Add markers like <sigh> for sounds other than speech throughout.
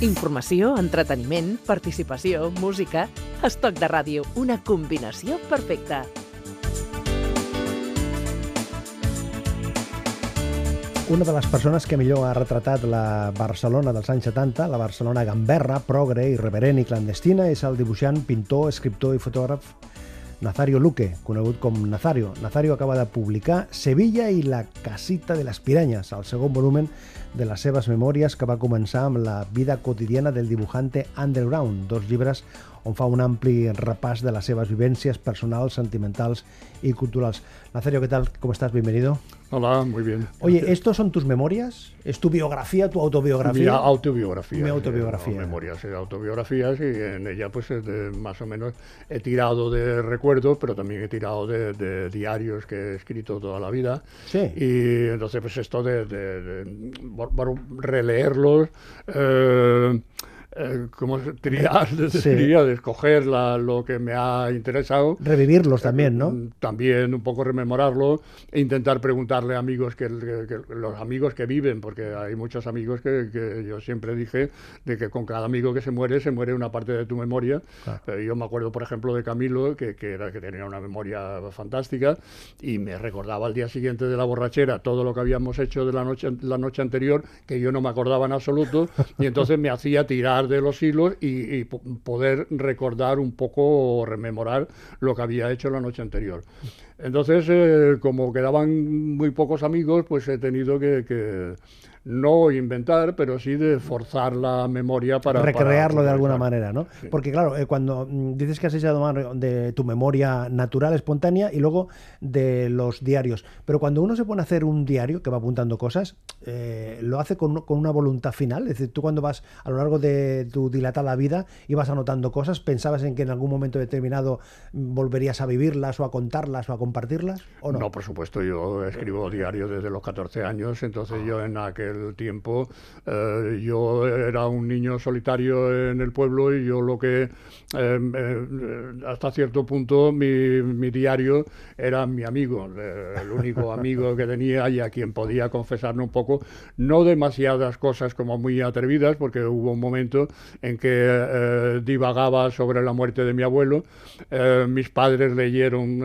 Informació, entreteniment, participació, música... Estoc de ràdio, una combinació perfecta. Una de les persones que millor ha retratat la Barcelona dels anys 70, la Barcelona gamberra, progre, irreverent i clandestina, és el dibuixant, pintor, escriptor i fotògraf Nazario Luque, conegut com Nazario. Nazario acaba de publicar Sevilla i la casita de les piranyes, el segon volumen de les seves memòries que va començar amb la vida quotidiana del dibujante Underground, dos llibres on fa un ampli repàs de les seves vivències personals, sentimentals y culturales. Nazario, ¿qué tal? ¿Cómo estás? Bienvenido. Hola, muy bien. Oye, ¿estos son tus memorias? ¿Es tu biografía, tu autobiografía? Mi autobiografía. Mi autobiografía. No, memorias, eh, autobiografías y en ella pues más o menos he tirado de recuerdos, pero también he tirado de, diarios que he escrito toda la vida. Sí. Y entonces pues esto de, de releerlos... Eh, eh, como triar, sería de escoger lo que me ha interesado. Revivirlos también, ¿no? Mm, también un poco rememorarlo e intentar preguntarle a amigos que, los amigos que viven, porque hay muchos amigos que, yo siempre dije de que con cada amigo que se muere, se muere una parte de tu memoria. Eh, yo me acuerdo, por ejemplo, de Camilo, que, era, que tenía una memoria fantástica y me recordaba al día siguiente de la borrachera todo lo que habíamos hecho de la noche, la noche anterior, que yo no me acordaba en absoluto, y entonces me hacía tirar de los hilos y, poder recordar un poco o rememorar lo que había hecho la noche anterior. Entonces, eh, como quedaban muy pocos amigos, pues he tenido que no inventar, pero sí de forzar la memoria para... Recrearlo de alguna manera, ¿no? Porque claro, eh, cuando mm, dices que has echado de tu memoria natural, espontánea, y luego de los diarios, pero cuando uno se pone a hacer un diario que va apuntando cosas, eh, lo hace con, una voluntad final, es decir, tú cuando vas a lo largo de tu dilatada vida y vas anotando cosas, ¿pensabas en que en algún momento determinado volverías a vivirlas o a contarlas o a compartirlas? ¿o no? no, por supuesto, yo escribo diario desde los 14 años, entonces yo en aquel el tiempo eh, yo era un niño solitario en el pueblo y yo lo que em, eh, hasta cierto punto mi, mi, diario era mi amigo, el único <laughs> amigo que tenía y a quien podía confesarme un poco, no demasiadas cosas como muy atrevidas, porque hubo un momento en que eh, divagaba sobre la muerte de mi abuelo, mis padres leyeron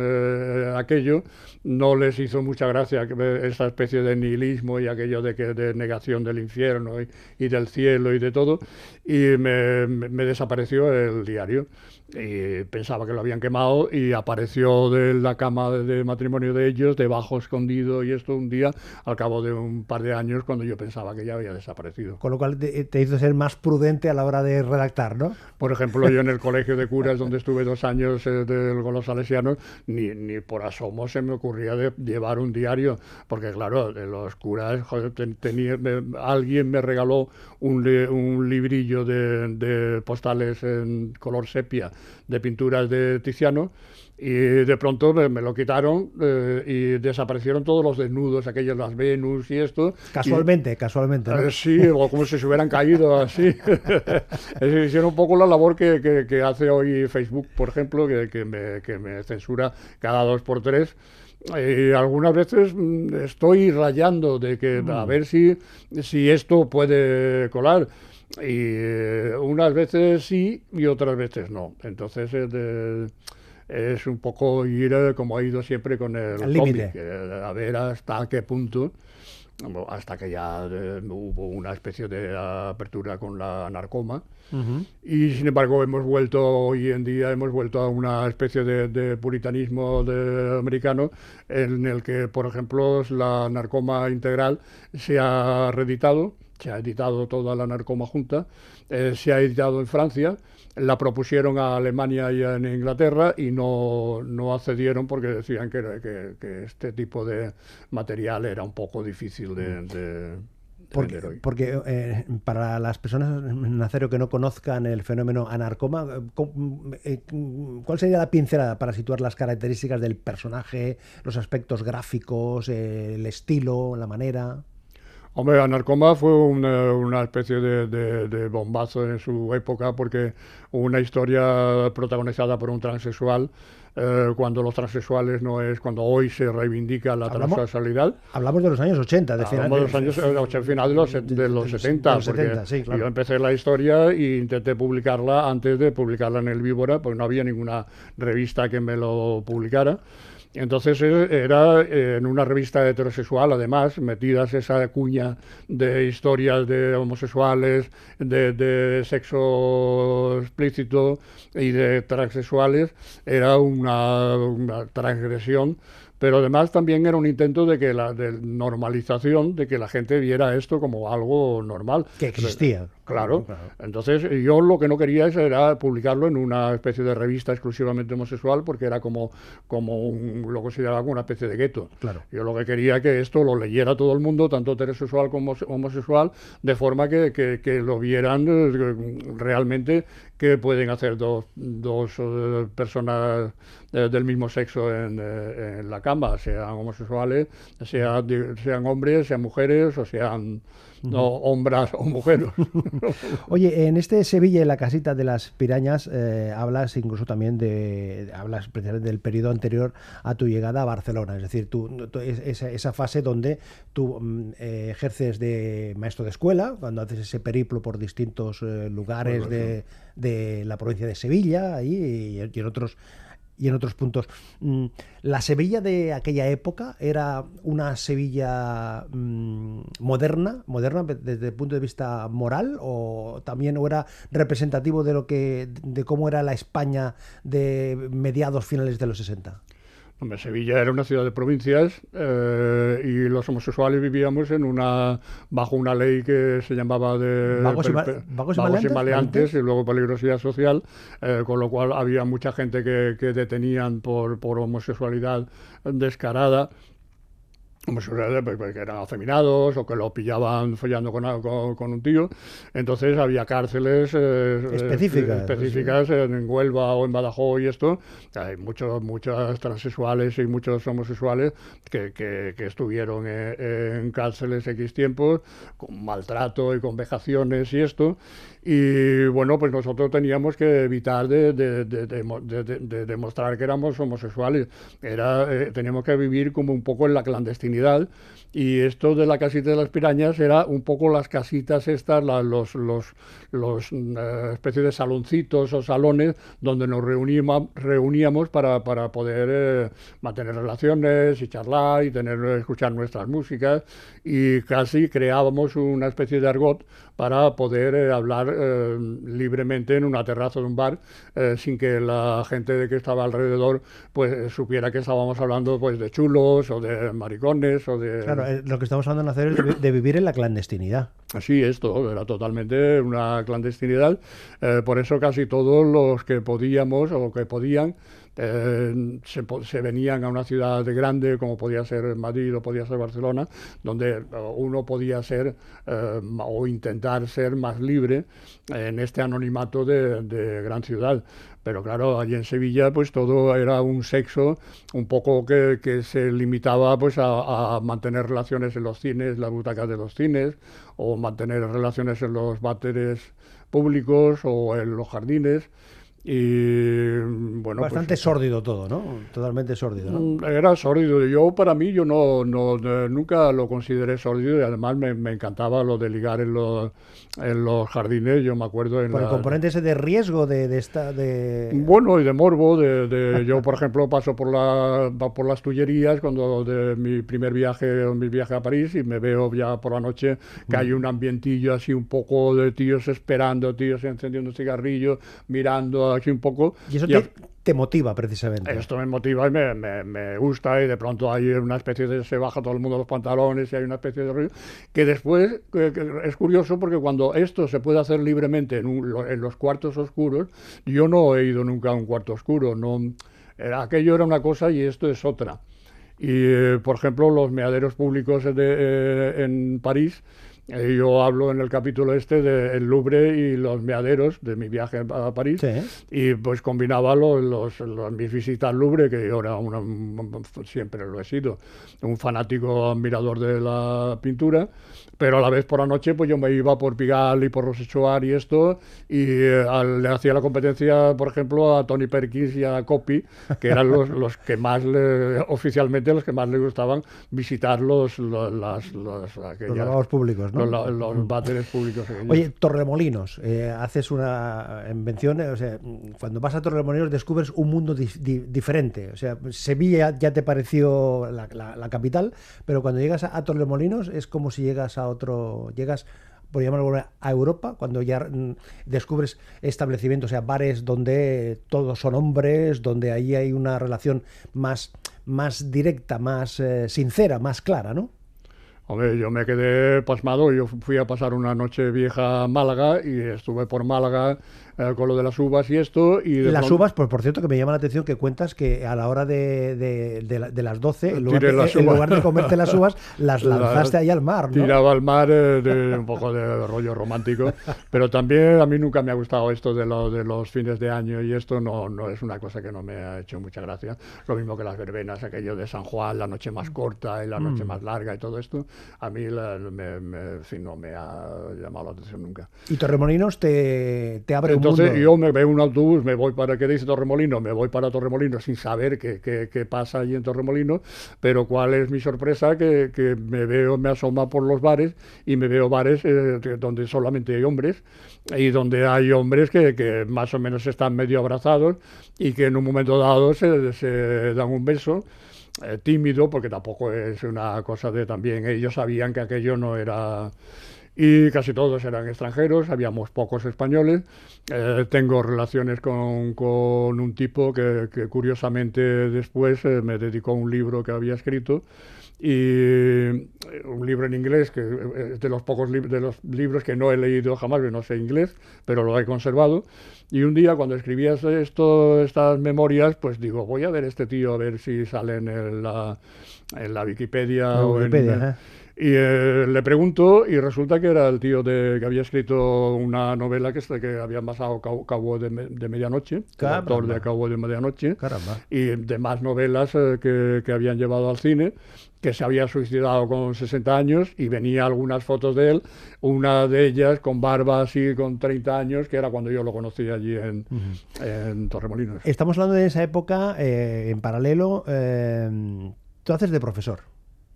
aquello, no les hizo mucha gracia esa especie de nihilismo y aquello de que de negación del infierno y, del cielo y de todo, y me desapareció el diario y pensaba que lo habían quemado y apareció de la cama de matrimonio de ellos, debajo escondido y esto un día, al cabo de un par de años, cuando yo pensaba que ya había desaparecido. Con lo cual te, hizo ser más prudente a la hora de redactar, ¿no? Por ejemplo, yo en el <laughs> colegio de curas, donde estuve dos años eh, con los salesianos, ni, ni por asomo se me ocurría de llevar un diario, porque claro, de los curas, tenía, alguien me regaló un, un librillo de, de postales en color sepia de pinturas de Tiziano y de pronto me, lo quitaron eh, y desaparecieron todos los desnudos, aquellos, las Venus y esto. Casualmente, casualmente. Eh, sí, o como si se hubieran caído así. <laughs> Hicieron un poco la labor que, que, hace hoy Facebook, por ejemplo, que, que, me, que me censura cada dos por tres. Y algunas veces mm, estoy rayando de que a mm. ver si, si esto puede colar. Y eh, unas veces sí y otras veces no. Entonces es un poco ir eh, como ha ido siempre con el cómic, eh, a ver hasta qué punto hasta que ya hubo una especie de apertura con la narcoma. Y sin embargo hemos vuelto hoy en día, hemos vuelto a una especie de, puritanismo de, americano en el que, por ejemplo, la narcoma integral se ha reeditado se ha editado toda la narcoma junta, eh, se ha editado en Francia, la propusieron a Alemania y en Inglaterra y no, no accedieron porque decían que, que, este tipo de material era un poco difícil de... porque, porque eh, para las personas en acero que no conozcan el fenómeno anarcoma, eh, ¿cuál sería la pincelada para situar las características del personaje, los aspectos gráficos, el estilo, la manera? Hombre, Anarcoma fue una, especie de, bombazo en su época porque una historia protagonizada por un transexual eh, cuando los transexuales no es, cuando hoy se reivindica la Hablamos- transexualidad. Hablamos de los años 80, de final, Hablamos de los años eh, final de los, de los 70, de los porque 70, sí, claro. yo empecé la historia e intenté publicarla antes de publicarla en el Víbora, porque no había ninguna revista que me lo publicara. Entonces eh, era eh, en una revista heterosexual, además, metidas esa cuña de historias de homosexuales, de, de sexo explícito y de transexuales, era una, transgresión pero además también era un intento de que la de normalización de que la gente viera esto como algo normal que existía. Claro. Entonces, yo lo que no quería era publicarlo en una especie de revista exclusivamente homosexual, porque era como, como un- lo consideraba como una especie de gueto. Claro. Yo lo que quería que esto lo leyera todo el mundo, tanto heterosexual como homosexual, de forma que, que- que lo vieran eh, realmente que pueden hacer dos, dos eh, personas eh, del mismo sexo en, en la cama, sean homosexuales, sean, sean hombres, sean mujeres o sean no, hombres o mujeres. <laughs> Oye, en este Sevilla y la casita de las pirañas eh, hablas incluso también de hablas precisamente del periodo anterior a tu llegada a Barcelona, es decir, tú, tú- es- esa, esa fase donde tú mm, eh, ejerces de maestro de escuela, cuando haces ese periplo por distintos eh, lugares de, de la provincia de Sevilla ahí, y, y en otros y en otros puntos. Mm, ¿La Sevilla de aquella época era una Sevilla mm, moderna, moderna desde el punto de vista moral o también era representativo de lo que de cómo era la España de mediados finales de los 60? Hombre, Sevilla era una ciudad de provincias eh, y los homosexuales vivíamos en una bajo una ley que se llamaba de ¿Vagos y per- vagos y maleantes? y luego peligrosidad social, eh, con lo cual había mucha gente que, que detenían por, por homosexualidad descarada que eran afeminados o que lo pillaban follando con, con, con un tío. Entonces había cárceles eh, Específicas, eh, específicas en Huelva o en Badajoz y esto. Hay muchos, muchos transexuales y muchos homosexuales que, que- que estuvieron eh, en cárceles X tiempos con maltrato y con vejaciones y esto. Y bueno, pues nosotros teníamos que evitar de, de- de- de demostrar que éramos homosexuales. Era, eh, teníamos que vivir como un poco en la clandestinidad. Y esto de la casita de las pirañas era un poco las casitas estas, la- los, los, los mm, eh, especie de saloncitos o salones donde nos reuníamos, para, para poder eh, mantener relaciones y charlar y tener, escuchar nuestras músicas. Y casi creábamos una especie de argot para poder eh, hablar eh, libremente en una terraza de un bar eh, sin que la gente de que estaba alrededor pues eh, supiera que estábamos hablando pues de chulos o de maricones o de Claro, eh, lo que estamos hablando de hacer es de, vi- de vivir en la clandestinidad. Sí, esto era totalmente una clandestinidad. eh, por eso casi todos los que podíamos o que podían eh, se, venían a una ciudad grande como podía ser Madrid o podía ser Barcelona, donde uno podía ser eh, o intentar ser más libre en este anonimato de, de gran ciudad. Pero claro, allí en Sevilla pues todo era un sexo un poco que, que se limitaba pues a, a mantener relaciones en los cines, las butacas de los cines, o mantener relaciones en los váteres públicos o en los jardines. Y bueno, pues, Bastante sórdido todo, ¿no? Totalmente sórdido, ¿no? Mm, Era sórdido. Yo, para mí, yo no, no, nunca lo consideré sórdido y además me, me encantaba lo de ligar en los, en los jardines. Yo me acuerdo en Por el la- componente ese de riesgo de, de esta de Bueno, y de morbo, de, de- yo por ejemplo paso por, la, por las Tullerías cuando de mi primer viaje, mi viaje a París y me veo ya por la noche que hay un ambientillo así un poco de tíos esperando, tíos encendiendo cigarrillos, mirando así un poco. y eso Y te, te motiva precisamente. esto me motiva y me, me- me gusta y de pronto hay una especie de... se baja todo el mundo los pantalones y hay una especie de rollo que después que- que es curioso porque cuando esto se puede hacer libremente en, un- en los cuartos oscuros, yo no he ido nunca a un cuarto oscuro, no, era- aquello era una cosa y esto es otra. Y, eh, por ejemplo, los meaderos públicos de, eh, en París yo hablo en el capítulo este del Louvre y los meaderos de mi viaje a París. Y pues combinaba los, mis visitas al Louvre, que yo era siempre lo he sido, un fanático admirador de la pintura, pero a la vez por la noche pues yo me iba por Pigalle y por Rosechoir y esto, y eh, le hacía la competencia, por ejemplo, a Tony Perkins y a Copy, que eran los, <laughs> los que más, le, oficialmente, los que más le gustaban visitar los, los, las, los, los públicos, ¿no? Los, váteres públicos. Oye, Torremolinos, eh, haces una invención, o sea, cuando vas a Torremolinos descubres un mundo diferente, o sea, Sevilla ya te pareció la, la, capital, pero cuando llegas a, a Torremolinos es como si llegas a otro, llegas por llamarlo a Europa, cuando ya mm, descubres establecimientos, o sea, bares donde todos son hombres, donde ahí hay una relación más, más directa, más eh, sincera, más clara, ¿no? Hombre, yo me quedé pasmado. Yo fui a pasar una noche vieja a Málaga y estuve por Málaga eh, con lo de las uvas y esto. Y las uvas, pues por cierto, que me llama la atención que cuentas que a la hora de, de, las 12, en lugar de, en lugar de, comerte las uvas, las <laughs> lanzaste ahí al mar. ¿no? Tiraba al mar eh, de un poco de rollo romántico. pero también a mí nunca me ha gustado esto de, lo, de los fines de año y esto no, no es una cosa que no me ha hecho mucha gracia. Lo mismo que las verbenas, aquello de San Juan, la noche más corta y la noche mm. más larga y todo esto a mí me, no me ha llamado la atención nunca. ¿Y Torremolinos te, te abre Entonces, un mundo? yo me veo un autobús, me voy para, ¿qué dice Torremolinos? Me voy para Torremolinos sin saber qué, qué, pasa allí en Torremolinos, pero cuál es mi sorpresa, que, que me veo, me asoma por los bares y me veo bares eh, donde solamente hay hombres y donde hay hombres que, que, más o menos están medio abrazados y que en un momento dado se, se dan un beso eh, tímido, porque tampoco es una cosa de también, ellos sabían que aquello no era... Y casi todos eran extranjeros, habíamos pocos españoles. Eh, tengo relaciones con, con, un tipo que, que curiosamente después eh, me dedicó un libro que había escrito y un libro en inglés que es de los pocos de los libros que no he leído jamás, que no sé inglés, pero lo he conservado. Y un día cuando escribías esto, estas memorias, pues digo, voy a ver este tío a ver si sale en la, en la Wikipedia, o en, y eh, le pregunto y resulta que era el tío de, que había escrito una novela que, que había basado Cabo, de, de, Medianoche, el autor de Cabo de Medianoche, y demás novelas eh, que, que, habían llevado al cine, que se había suicidado con 60 años y venía algunas fotos de él, una de ellas con barba así con 30 años, que era cuando yo lo conocí allí en, en Torremolinos. Estamos hablando de esa época, eh, en paralelo, tú haces de profesor.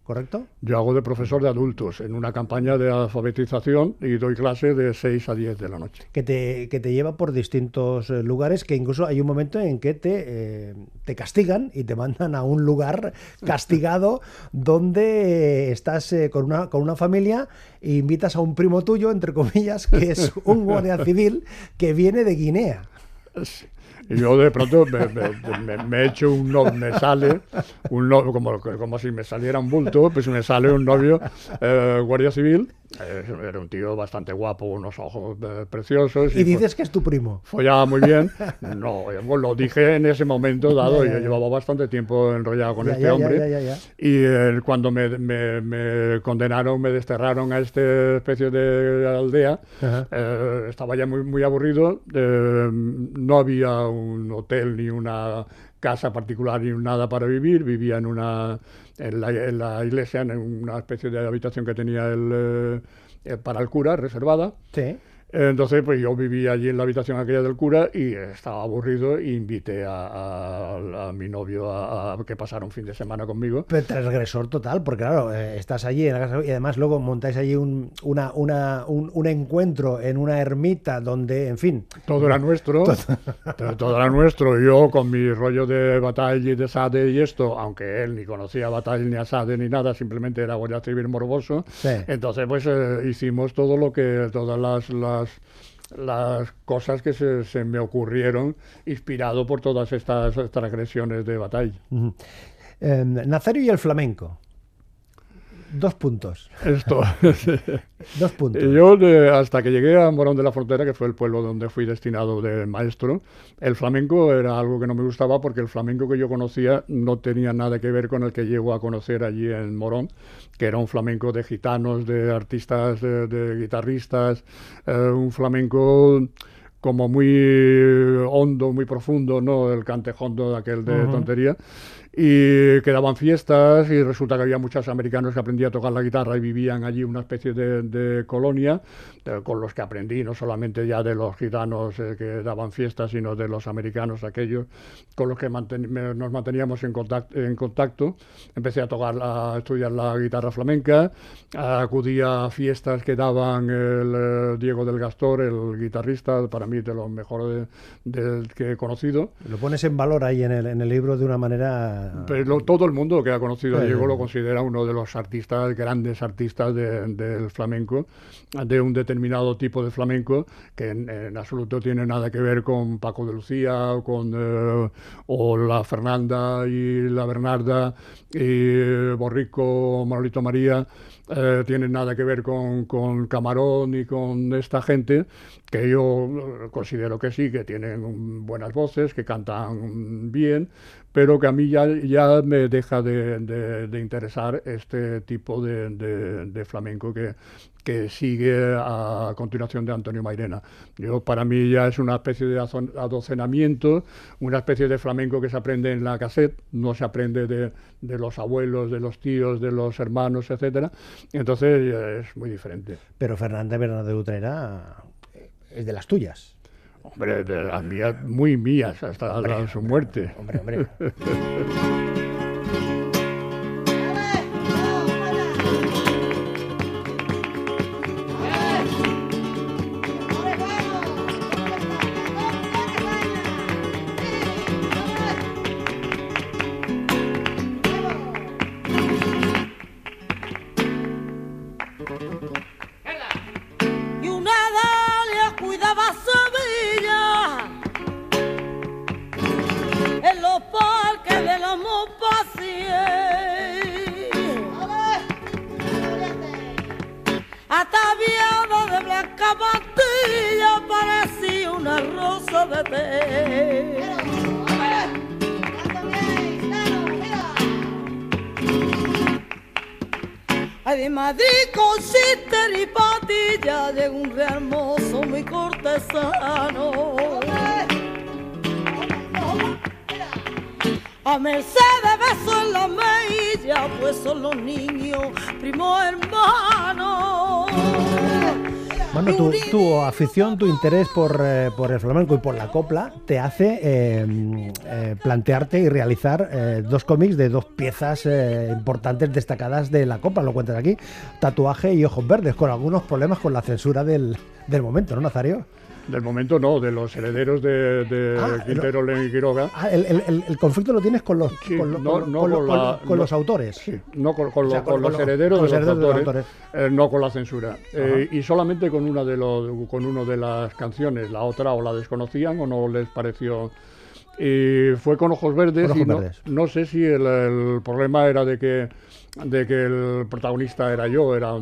¿Correcto? Yo hago de profesor de adultos en una campaña de alfabetización y doy clase de 6 a 10 de la noche. Que te, que te lleva por distintos eh, lugares, que incluso hay un momento en que te, eh, te castigan y te mandan a un lugar <laughs> castigado donde estás eh, con, una, con una familia e invitas a un primo tuyo, entre comillas, que es <laughs> un guardia civil que viene de Guinea. Y yo de pronto me, me, echo un novio, me sale un novio, como, como si me saliera un bulto, pues me sale un novio eh, guardia civil era un tío bastante guapo, unos ojos eh, preciosos. Y, dices que es tu primo. Follaba muy bien. <laughs> No, eh, lo dije en ese momento <laughs> dado. yo llevaba bastante tiempo enrollado con este hombre. y cuando me, me, condenaron, me desterraron a esta especie de aldea, estaba ya muy, muy aburrido. no había un hotel ni una casa particular ni nada para vivir. Vivía en una en la, iglesia, en una especie de habitación que tenía el, eh, para el cura, reservada. Sí. Entonces, pues yo vivía allí en la habitación aquella del cura y estaba aburrido e invité a, mi novio a, que pasara un fin de semana conmigo. Pero transgresor total, porque claro, eh, estás allí en la casa y además luego montáis allí un, una, una, un, encuentro en una ermita donde, en fin... Todo era nuestro, todo, todo era nuestro. Yo con mi rollo de batalla y de Sade y esto, aunque él ni conocía batalla ni a Sade ni nada, simplemente era guardia civil morboso. Entonces, pues eh, hicimos todo lo que, todas las las, cosas que se, me ocurrieron inspirado por todas estas transgresiones de batalla. Em, Nazario y el flamenco. Dos puntos. Esto. <laughs> Dos puntos. Yo, hasta que llegué a Morón de la Frontera, que fue el pueblo donde fui destinado de maestro, el flamenco era algo que no me gustaba porque el flamenco que yo conocía no tenía nada que ver con el que llego a conocer allí en Morón, que era un flamenco de gitanos, de artistas, de, de guitarristas, eh, un flamenco como muy hondo, muy profundo, ¿no? El cantejondo de aquel de Ujú. tontería. Y quedaban fiestas y resulta que había muchos americanos que aprendían a tocar la guitarra y vivían allí una especie de, de colonia eh, con los que aprendí, no solamente ya de los gitanos eh, que daban fiestas, sino de los americanos, aquellos con los que manten- nos manteníamos en contacto, en contacto. Empecé a tocar, la- a estudiar la guitarra flamenca, acudía a fiestas que daban el eh, Diego del Gastor, el guitarrista, para mí de los mejores de- que he conocido. Lo pones en valor ahí en el, en el libro de una manera... Pero lo- todo el mundo que ha conocido a Diego lo considera uno de los artistas, grandes artistas de- del flamenco, de un determinado tipo de flamenco que en, en absoluto tiene nada que ver con Paco de Lucía o con eh, o la Fernanda y la Bernarda y eh, Borrico Manolito María. eh, tienen nada que ver con, con Camarón y con esta gente que yo considero que sí, que tienen buenas voces, que cantan bien, pero que a mí ya, ya me deja de, de- de interesar este tipo de, de- flamenco que, que sigue a continuación de Antonio Mairena. Yo, para mí ya es una especie de adocenamiento, una especie de flamenco que se aprende en la cassette, no se aprende de, los abuelos, de los tíos, de los hermanos, etcétera. Entonces es muy diferente. Pero Fernández Bernardo de Utrera es de las tuyas. Hombre, de las mías, muy mías, hasta la- su muerte. Hombre, hombre. <laughs> De un re hermoso muy cortesano. A Mercedes beso en la mejilla, pues son los niños, primo hermano. Bueno, tu, tu afición, tu interés por, eh, por el flamenco y por la copla te hace eh, eh, plantearte y realizar dos cómics de dos piezas importantes destacadas de la copla, lo cuentas aquí, Tatuaje y Ojos Verdes, con algunos problemas con la censura del, del momento, ¿no, Nazario? Del momento no, de los herederos de, de Ah, Quintero, León y Quiroga. Ah, el, el- el- conflicto lo tienes con los, Sí, con, lo- no- con- no con con la- lo- los autores. Sí, no con, O sea, lo- los lo- herederos, con los de, los herederos de los autores, eh, no con la censura. Eh, y solamente con una de los, con uno de las canciones, la otra o la desconocían o no les pareció. Y fue con ojos verdes Con y Ojos no, Verdes. no sé si el, el problema era de que, de que el protagonista era yo, era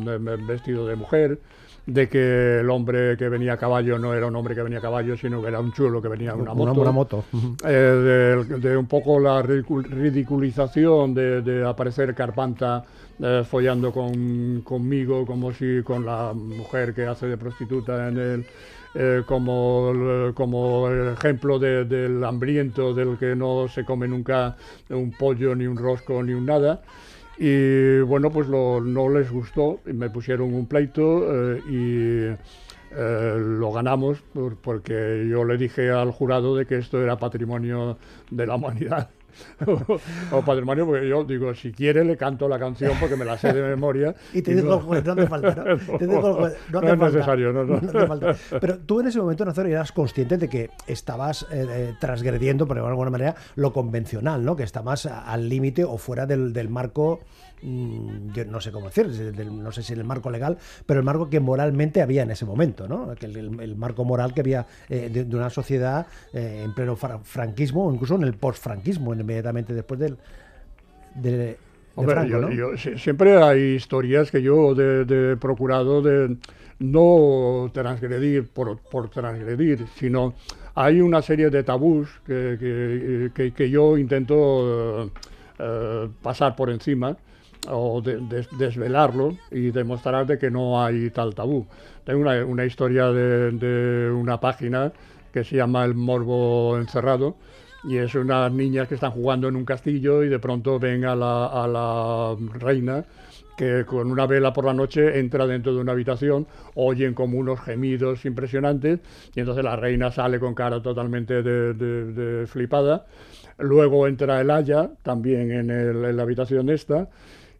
vestido de mujer, de que el hombre que venía a caballo no era un hombre que venía a caballo, sino que era un chulo que venía en una moto. Una, moto. Ujú. Eh, de, de un poco la ridicu- ridiculización de, de aparecer Carpanta eh, follando con, conmigo como si con la mujer que hace de prostituta en el eh, como, el- como el ejemplo de- del hambriento del que no se come nunca un pollo ni un rosco ni un nada y bueno pues lo- no les gustó me pusieron un pleito eh, y eh, lo ganamos por- porque yo le dije al jurado de que esto era patrimonio de la humanidad. <laughs> o patrimonio, porque yo digo, si quiere le canto la canción porque me la sé de memoria. <laughs> Y te el juez, no hace falta, ¿no? <laughs> Te juez, no, No es falta. necesario, no, no. falta. Pero tú en ese momento, Nazario, eras consciente de que estabas eh, eh, transgrediendo, por de alguna manera, lo convencional, ¿no? Que estabas a- al límite o fuera del, del marco, yo no sé cómo decir, no sé si el marco legal, pero el marco que moralmente había en ese momento, ¿no? El, el- el marco moral que había eh, de, de una sociedad eh, en pleno fra- franquismo o incluso en el postfranquismo, inmediatamente después del, de, Hombre, Franco, yo- ¿no? yo- si- siempre hay historias que yo he procurado de no transgredir por, por transgredir, sino hay una serie de tabús que, que- que- que yo intento eh, pasar por encima o de- des- desvelarlo y demostrar de que no hay tal tabú. Tengo una, una historia de, de una página que se llama El Morbo Encerrado y es unas niñas que están jugando en un castillo y de pronto ven a la reina que con una vela por la noche entra dentro de una habitación, oyen como unos gemidos impresionantes y entonces la reina sale con cara totalmente de, de- flipada. Luego entra el Aya también en, la habitación esta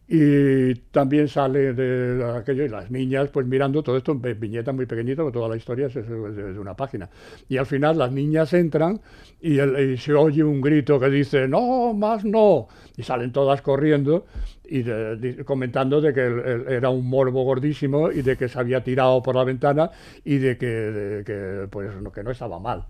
y también sale de aquello y las niñas pues mirando todo esto en vi- viñetas muy pequeñitas, porque toda la historia es, de, una página. Y al final las niñas entran y, y se oye un grito que dice, no, más no, y salen todas corriendo y de- comentando de que era un morbo gordísimo y de que se había tirado por la ventana y de que, de que, pues, no, que no estaba mal.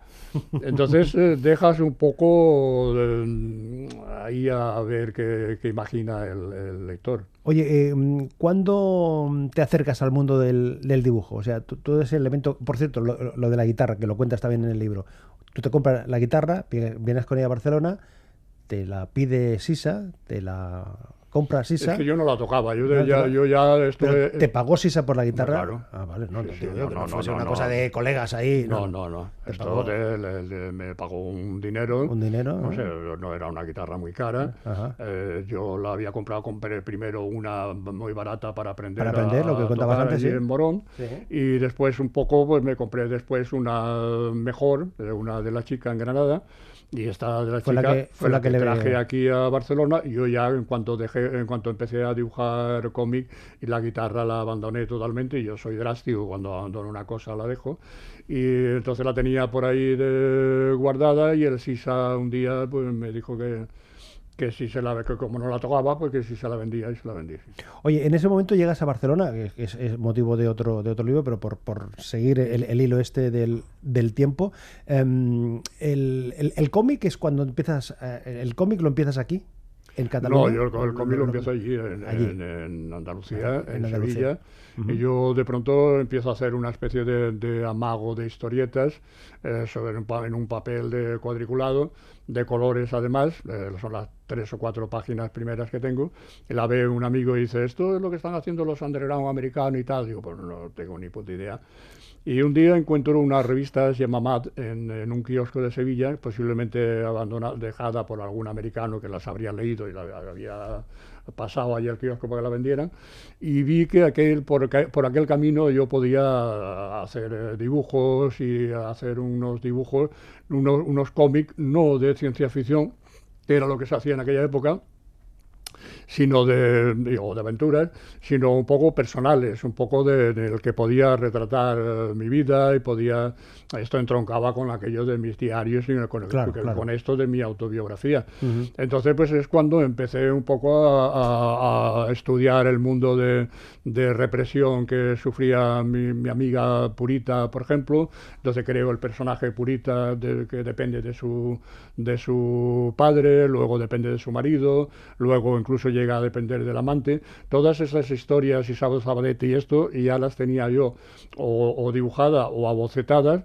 Entonces <laughs> eh, dejas un poco eh, ahí a ver qué, qué imagina el, el lector. Oye, eh, mm, ¿cuándo te acercas al mundo del, del dibujo? O sea, todo ese elemento, por cierto, lo, lo de la guitarra, que lo cuentas también en el libro. Tú te compras la guitarra, vi- vienes con ella a Barcelona, te la pide Sisa, te la compra Sisa. Es que yo no la tocaba, yo, No, de- ya, no. yo ya estuve... ¿Te pagó Sisa por la guitarra? claro. Ah, vale, no, no, Sí, sí, digo no, que no, no, no, una no. cosa de colegas ahí. No, no, no. Te Esto de- le- le- me pagó un dinero. Un dinero, No ¿no? sé, no era una guitarra muy cara. Ajá. Eh, yo la había comprado, compré primero una muy barata para aprender. Para aprender, a lo que contabas antes, sí. en Morón. Sí. Y después un poco, pues me compré después una mejor, de una de la chica en Granada. Y esta de la Fue la chica que- fue la que, le- traje aquí a Barcelona. Y yo ya en cuanto dejé, en cuanto empecé a dibujar cómic y la guitarra la abandoné totalmente. Y yo soy drástico, cuando abandono una cosa la dejo. Y entonces la tenía por ahí guardada y el Sisa un día pues me dijo que, que si se la que como no la tocaba, pues que si se la vendía y se la vendí. sí. Oye, en ese momento llegas a Barcelona, que es, motivo de otro, de otro libro, pero por, por seguir el, hilo este del, del tiempo. em, el el- el cómic es cuando empiezas. eh, el cómic lo empiezas aquí, en Cataluña. No, yo el, el cómic lo empiezo allí, en, Allí. en- en Andalucía, En en, Andalucía. Sevilla. Y yo de pronto empiezo a hacer una especie de, de amago de historietas eh, sobre en un papel de cuadriculado, de colores además, eh, son las tres o cuatro páginas primeras que tengo. La ve un amigo y dice, esto es lo que están haciendo los underground americanos y tal. Digo, pues no tengo ni puta idea. Y un día encuentro una revista, Mad, en, en un kiosco de Sevilla, posiblemente abandonada, dejada por algún americano que las habría leído y la había pasado allí al kiosco para que la vendieran. Y vi que aquel, por, por aquel camino yo podía hacer eh, dibujos y hacer unos dibujos, unos, unos cómics, no de ciencia ficción, que era lo que se hacía en aquella época, sino de, digo, de aventuras, sino un poco personales, un poco de, del que podía retratar eh, mi vida y podía, esto entroncaba con aquello de mis diarios y con, el- Claro, claro. con esto de mi autobiografía. Entonces, pues es cuando empecé un poco a, a- a estudiar el mundo de, de represión que sufría mi, mi amiga Purita, por ejemplo. Entonces creo el personaje Purita de- que depende de su, de su padre, luego depende de su marido, luego incluso llega a depender del amante. Todas esas historias, Isabel Zabalete y esto, y ya las tenía yo o, o dibujadas o abocetadas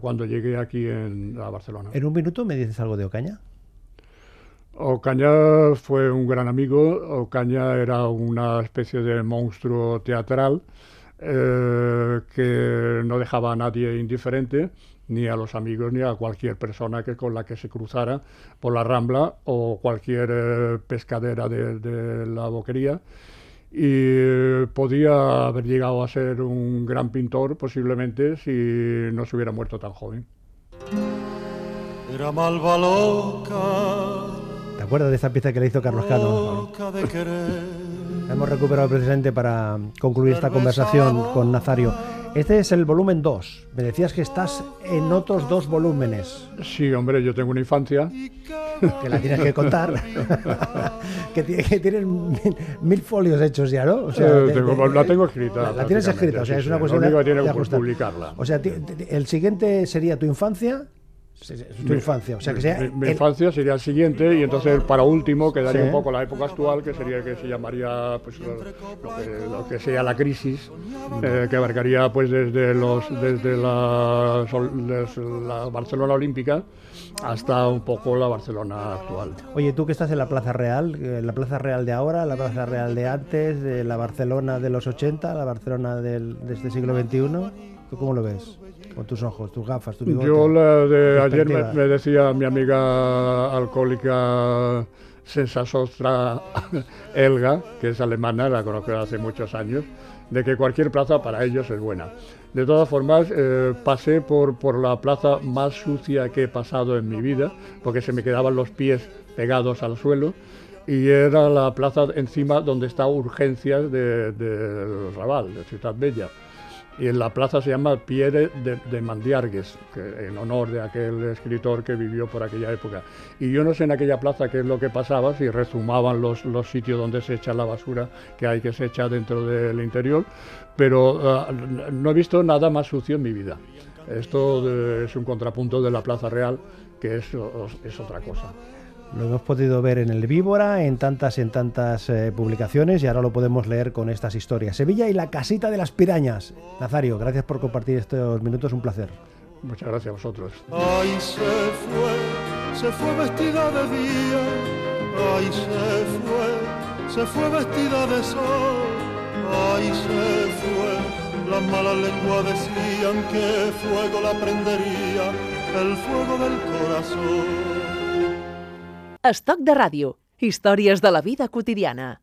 cuando llegué aquí en, a Barcelona. En un minuto me dices algo de Ocaña. Ocaña fue un gran amigo. Ocaña era una especie de monstruo teatral eh, que no dejaba a nadie indiferente, ni a los amigos, ni a cualquier persona que con la que se cruzara por la Rambla o cualquier eh, pescadera de, de la boquería. Y podía haber llegado a ser un gran pintor posiblemente si no se hubiera muerto tan joven. Era malva loca, ¿Te acuerdas de esa pieza que le hizo Carlos Cano? loca de querer. La hemos recuperado precisamente para concluir esta conversación con Nazario. Este es el volumen 2. Me decías que estás en otros dos volúmenes, Sí, hombre, yo tengo una infancia. <laughs> que la tienes que contar, <laughs> que, que tienen mil, mil folios hechos ya, ¿no? O Eh, de- tengo- de- la tengo escrita. La, la tienes escrita, o sea, sí, es una cuestión de, que publicarla. O sea, el siguiente sería tu infancia tu infancia. O sea, que sea mi, infancia sería el siguiente y entonces para último quedaría Sí. un poco la época actual que sería que se llamaría pues lo, que, lo que sea la crisis eh, que abarcaría pues desde los desde la, Barcelona Olímpica hasta un poco la Barcelona actual. Oye, tú que estás en la Plaza Real, eh, la Plaza Real de ahora, la Plaza Real de antes, la Barcelona de los 80, la Barcelona del, de este siglo XXI, ¿tú cómo lo ves? Con tus ojos, tus gafas, tu bigote. Yo la de ayer me, decía mi amiga alcohólica Sensasostra <laughs> Elga, que es alemana, la conozco hace muchos años, de que cualquier plaza para ellos es buena. De todas formas, eh, pasé por, por la plaza más sucia que he pasado en mi vida, porque se me quedaban los pies pegados al suelo, y era la plaza encima donde está Urgencias de- del Raval, de Ciudad Bella y en la plaza se llama Pierre de, de Mandiargues, que- en honor de aquel escritor que vivió por aquella época. Y yo no sé en aquella plaza qué es lo que pasaba, si rezumaban los, los sitios donde se echa la basura que hay que se echa dentro del interior, pero ah, no he visto nada más sucio en mi vida. Esto de- es un contrapunto de la Plaza Real, que es, es otra cosa. Lo hemos podido ver en el Víbora, en tantas y en tantas eh, publicaciones y ahora lo podemos leer con estas historias. Sevilla y la casita de las pirañas. Nazario, gracias por compartir estos minutos, un placer. Muchas gracias a vosotros. Ay, se fue, se fue vestida de día. Ay, se fue, se fue vestida de sol. Ay, se fue, las malas lenguas decían que fuego la prendería, el fuego del corazón. Estoc de ràdio. Històries de la vida quotidiana.